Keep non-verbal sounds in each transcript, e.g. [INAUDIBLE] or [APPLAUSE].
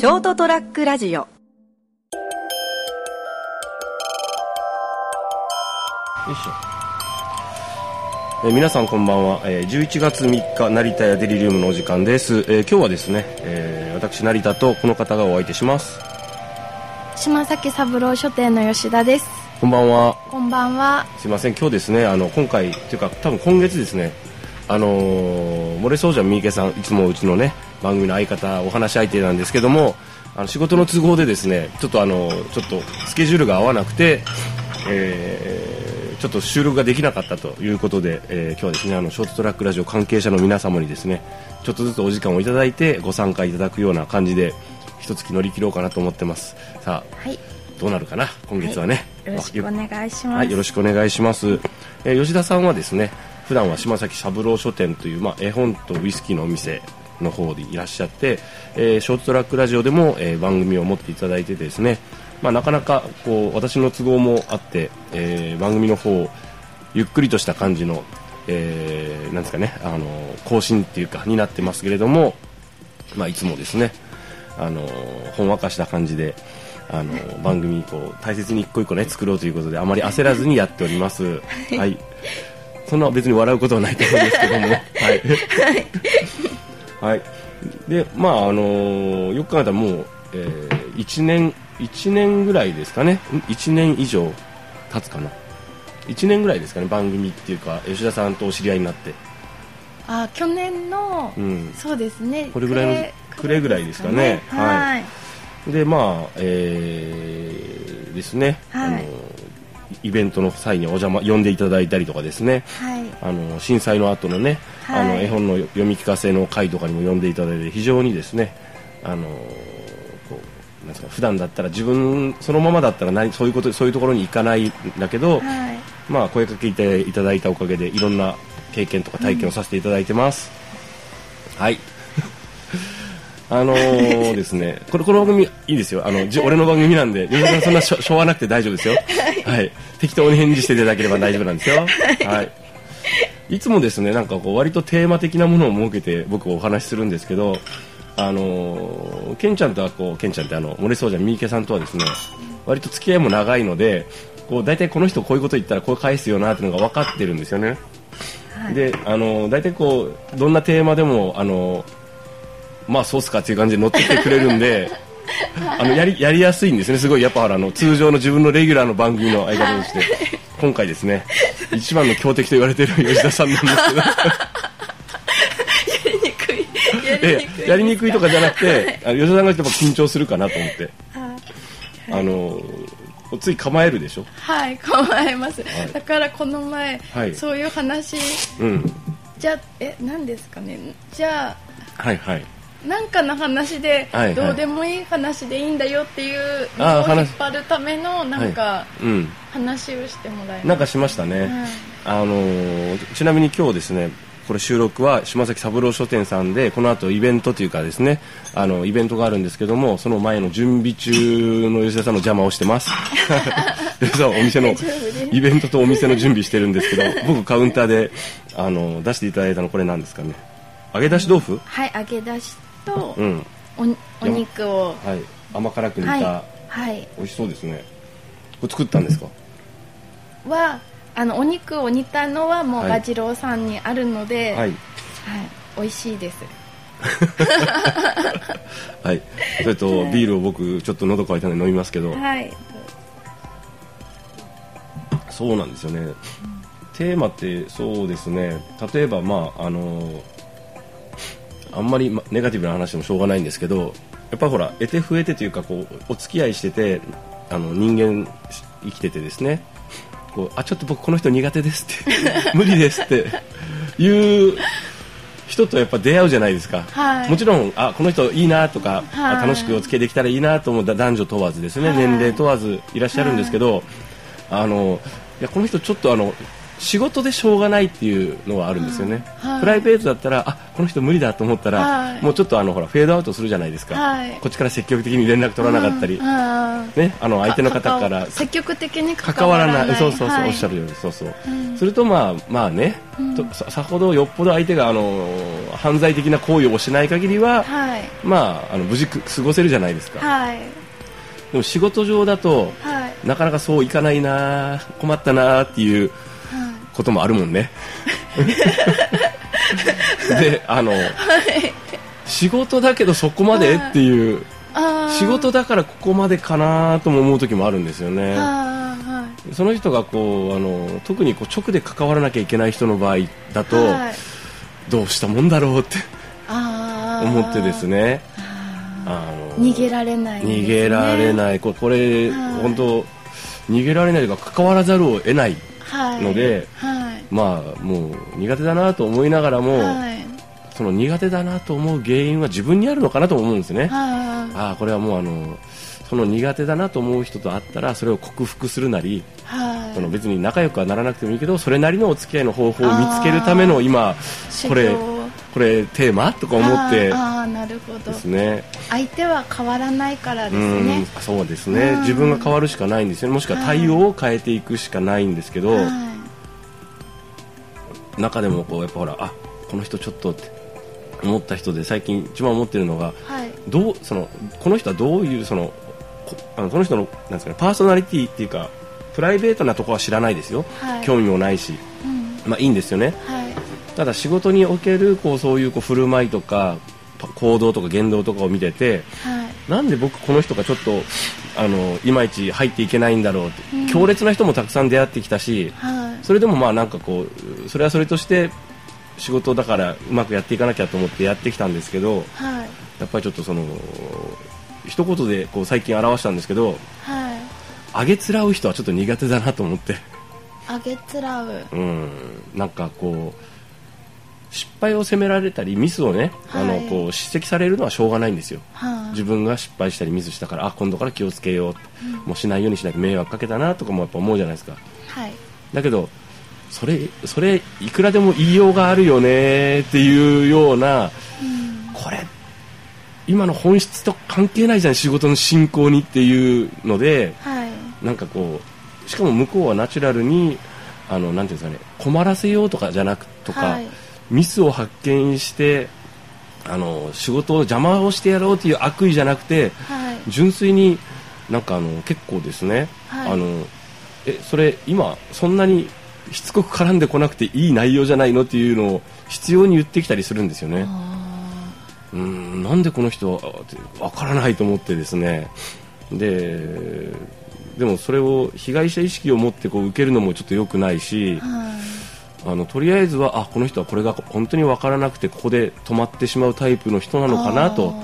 ショートトラックラジオ。よいしょ。えー皆さんこんばんは、えー11月3日成田屋デリリウムのお時間です、えー今日はですね、えー私成田とこの方がお相手します。島崎三郎書店の吉田です。こんばんは。こんばんは。すいません。今日ですねあの今回というか多分今月ですねあのー、漏れそうじゃん三池さん。いつもうちのね番組の相方お話し相手なんですけどもあの仕事の都合でですねちょっとあのちょっとスケジュールが合わなくて、えーちょっと収録ができなかったということで、えー今日はですねあのショートトラックラジオ関係者の皆様にですねちょっとずつお時間をいただいてご参加いただくような感じで一月乗り切ろうかなと思ってます。さあはい。どうなるかな今月はね、よろしくお願いします、はい、よろしくお願いします。えー吉田さんはですね、普段は島崎三郎書店という、まあ、絵本とウイスキーのお店の方でいらっしゃって、えーショートトラックラジオでも、えー番組を持っていただいてですね、まあ、なかなかこう私の都合もあって、えー番組の方ゆっくりとした感じの、えーなんですかね、あの更新っていうかになってますけれども、まあ、いつもですね、あのほんわかした感じで、あの番組こう大切に一個一個ね作ろうということであまり焦らずにやっております。はい。そんな別に笑うことはないと思うんですけども、[LAUGHS] はい。はい。で、まああのよく考えたらもう、えー、1年一年ぐらいですかね。ん1年以上経つかな。1年ぐらいですかね番組っていうか吉田さんとお知り合いになって。あ去年の、うん。そうですね。これぐらいの暮れぐらいですかね。はい、でまあえーですね、はい。あのイベントの際にお邪魔呼んでいただいたりとかですね。はい。あの震災の後のね、はいあの絵本の読み聞かせの会とかにも呼んでいただいて非常にですねあのこうなんですか普段だったら自分そのままだったら何そういうことそういうところに行かないんだけど、はい。まあ声かけていただいたおかげでいろんな経験とか体験をさせていただいてます、はい。[LAUGHS] あのーですねこれこの番組いいですよ。あのじ俺の番組なんで吉田さんそんなしょしょうがなくて大丈夫ですよ。はい。適当に返事していただければ大丈夫なんですよ。はいいつもですねなんかこう割とテーマ的なものを設けて僕お話しするんですけどあのーケンちゃんとはこうケンちゃんってあの漏れそうじゃん三池さんとはですね割と付き合いも長いのでこう大体この人こういうこと言ったらこう返すよなっていうのが分かってるんですよね、であの大体こうどんなテーマでもあのまあそうっすかっていう感じで乗ってきてくれるんであのやりやりやすいんですね。すごいやっぱあの通常の自分のレギュラーの番組の相方として、今回ですね。一番の強敵と言われている吉田さんなんですけど。やりにくい。とかじゃなくて、あの吉田さんがやっぱ緊張するかなと思って。はい。あのつい構えるでしょ？はい構えます、い。だからこの前、はい。そういう話。うん。じゃえ何ですかね。じゃあはいはいなんかの話で、どうでもいい話でいいんだよっていうのを引っ話張るためのなんか話をしてもらいなんまかしましたね、はい。あのーちなみに今日ですねこれ収録は島崎三郎書店さんでこの後イベントというかですねあのイベントがあるんですけどもその前の準備中の吉田さんの邪魔をしてます。[LAUGHS] 吉田さんはお店のイベントとお店の準備してるんですけど僕カウンターであの出していただいたのこれなんですかね。揚げ出し豆腐？はい揚げ出しとうん。お,、お肉を。はい。甘辛く煮た、はい。はい。美味しそうですね。これ作ったんですか？はあのお肉を煮たのはもうはい。ガジロウさんにあるので、はい。はい。美味しいです。[LAUGHS] はい。それとビールを僕ちょっと喉乾いたので飲みますけど、はい。そうなんですよね、テーマってそうですね。例えばまああのあんまりまネガティブな話でもしょうがないんですけどやっぱほら得て増えてというかこうお付き合いしててあの人間し生きててですね。こうあちょっと僕この人苦手ですって。[LAUGHS] 無理ですって。いう人とやっぱ出会うじゃないですか、はい。もちろんあこの人いいなとか、あはい。楽しくお付き合いできたらいいなと思う男女問わずですね、はい。年齢問わずいらっしゃるんですけど、あのいやこの人ちょっとあの仕事でしょうがないっていうのはあるんですよね、はい。プライベートだったらあこの人無理だと思ったら、はい。もうちょっとあのほらフェードアウトするじゃないですか、はい。こっちから積極的に連絡取らなかったり、うんね、あの相手の方かから積極的に関わらない。そうそうそう、はいおっしゃるように。そうそう、うん。するとまあまあね、とささほどよっぽど相手があの犯罪的な行為をしない限りは、はい。まああの無事く過ごせるじゃないですか、はい。でも仕事上だとはい。なかなかそういかないな困ったなっていうはいこともあるもんね。[LAUGHS] であの、仕事だけどそこまでっていう仕事だからここまでかなとも思う時もあるんですよね。その人がこうあの特にこう直で関わらなきゃいけない人の場合だと、はい。どうしたもんだろうって思ってですね。ああのー逃げられないね。逃げられない。ここれ、はい。本当逃げられないというか関わらざるを得ないはい。のではいまあもう苦手だなと思いながらも、はい。その苦手だなと思う原因は自分にあるのかなと思うんですね、はああこれはもうあのその苦手だなと思う人と会ったらそれを克服するなりいはい。その別に仲良くはならなくてもいいけどそれなりのお付き合いの方法を見つけるための今これこれテーマとか思ってあーあーなるほど。ですね。相手は変わらないからですうんねそうですね。うん。自分が変わるしかないんですよね。もしくは対応を変えていくしかないんですけどはい中でもこうやっぱほらあこの人ちょっとって思った人で最近一番思ってるのがはい。どうそのこの人はどういうそのこあのこの人のなんですかねパーソナリティっていうかプライベートなところは知らないですよ、はい。興味もないし。うん。まあいいんですよね。はい。ただ仕事におけるこうそういうこう振る舞いとかパ行動とか言動とかを見ててはい。なんで僕この人がちょっとあのいまいち入っていけないんだろうって、うん。強烈な人もたくさん出会ってきたしはいそれでもまあなんかこうそれはそれとして仕事だからうまくやっていかなきゃと思ってやってきたんですけどはい。やっぱりちょっとその一言でこう最近表したんですけどはい。上げつらう人はちょっと苦手だなと思って。あげつらう。うん。なんかこう失敗を責められたりミスをね、あのはいこう指摘されるのはしょうがないんですよ。はい。自分が失敗したりミスしたからあ今度から気をつけよう、もうしないようにしないと迷惑かけたなとかもやっぱ思うじゃないですか。はいだけどそれそれいくらでも言いようがあるよねっていうようなうん。これ今の本質と関係ないじゃん仕事の進行にっていうのではい。なんかこうしかも向こうはナチュラルにあのなんていうんですかね困らせようとかじゃなくとか、はい。ミスを発見してあの仕事を邪魔をしてやろうという悪意じゃなくてはい。純粋になんかあの結構ですね、はい。あのえそれ今そんなにしつこく絡んでこなくていい内容じゃないのっていうのを必要に言ってきたりするんですよね。あうーんなんでこの人はわからないと思ってですね。ででもそれを被害者意識を持ってこう受けるのもちょっと良くないしあのとりあえずはあこの人はこれが本当にわからなくてここで止まってしまうタイプの人なのかなと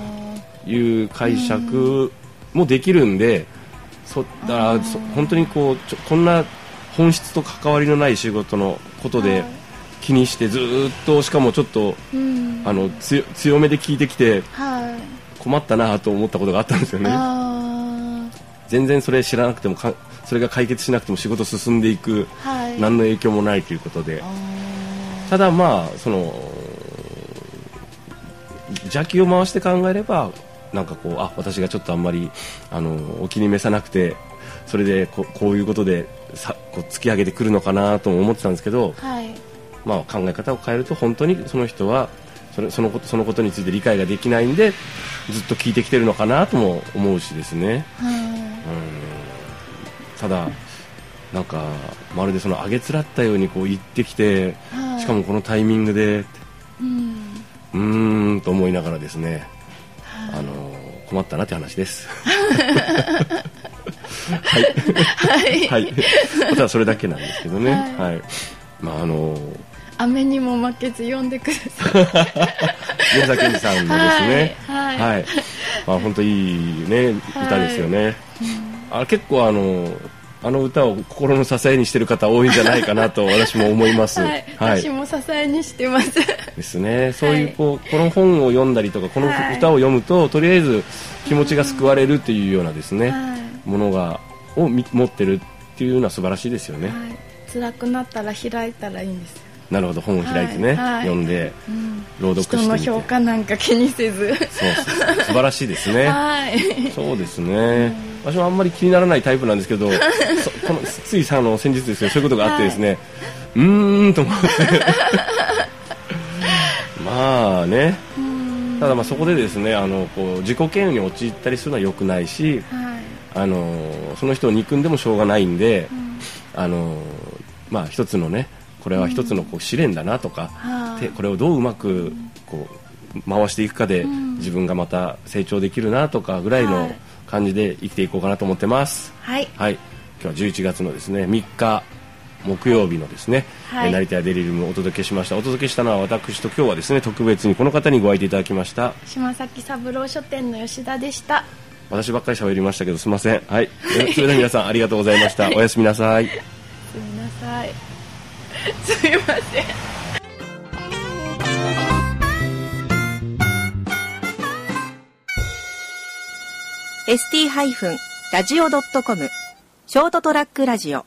いう解釈もできるんで、そだからそ本当にこうちょこんな本質と関わりのない仕事のことではい。気にしてずーっとしかもちょっとうん。あの強強めで聞いてきてはい。困ったなと思ったことがあったんですよね。あ全然それ知らなくてもかそれが解決しなくても仕事進んでいくーはい。何の影響もないということで。あただまあその邪気を回して考えればなんかこうあ私がちょっとあんまりあのお気に召さなくてそれでここういうことでさこう突き上げてくるのかなとも思ってたんですけど、ーはい。まあ、考え方を変えると本当にその人はそれそのことそのことについて理解ができないんでずっと聞いてきてるのかなとも思うしですね。はい。ただなんかまるでその上げつらったようにこう言ってきてはい。しかもこのタイミングでうん。うーんと思いながらですね困ったなって話です。はい。はい。ただそれだけなんですけどね。ははい、まああの雨にも負けず読んでください。宮崎さんのですね。はい。はい。まあ本当いいね歌ですよね、あ結構あのあの歌を心の支えにしてる方多いんじゃないかなと私も思います。はい、私も支えにしてます。ですね。そういうこうこの本を読んだりとかこのはい。歌を読むととりあえず気持ちが救われるっていうようなですね、はい。ものがをみ持ってるっていうのは素晴らしいですよね、はい。辛くなったら開いたらいいんですなるほど本を開いてね、はいはい。読んで、朗読して人の評価なんか気にせず。そうそう素晴らしいですね。[LAUGHS] はい。そうですね、私もあんまり気にならないタイプなんですけどそ [LAUGHS] このついさあの先日ですねそういうことがあってですね、うーんと思って。[LAUGHS] まあね。ただまあそこでですねあのこう自己嫌悪に陥ったりするのは良くないしはい。あのその人を憎んでもしょうがないんで、あのまあ一つのねこれは一つのこう試練だなとか、はいでこれをどううまくこう回していくかで、自分がまた成長できるなとかぐらいはのい。感じで生きていこうかなと思ってます。はい。はい、今日は11月のですね3日木曜日のですね、はい。えー成田屋デリルムをお届けしました。お届けしたのは私と今日はですね特別にこの方にご相手いただきました。島崎三郎書店の吉田でした。私ばっかり喋りましたけどすいません。はい。えそれでは皆さんありがとうございました。おやすみなさい。[LAUGHS] すみなさい [LAUGHS] すいません。ー ST-radio.com ショートトラックラジオ。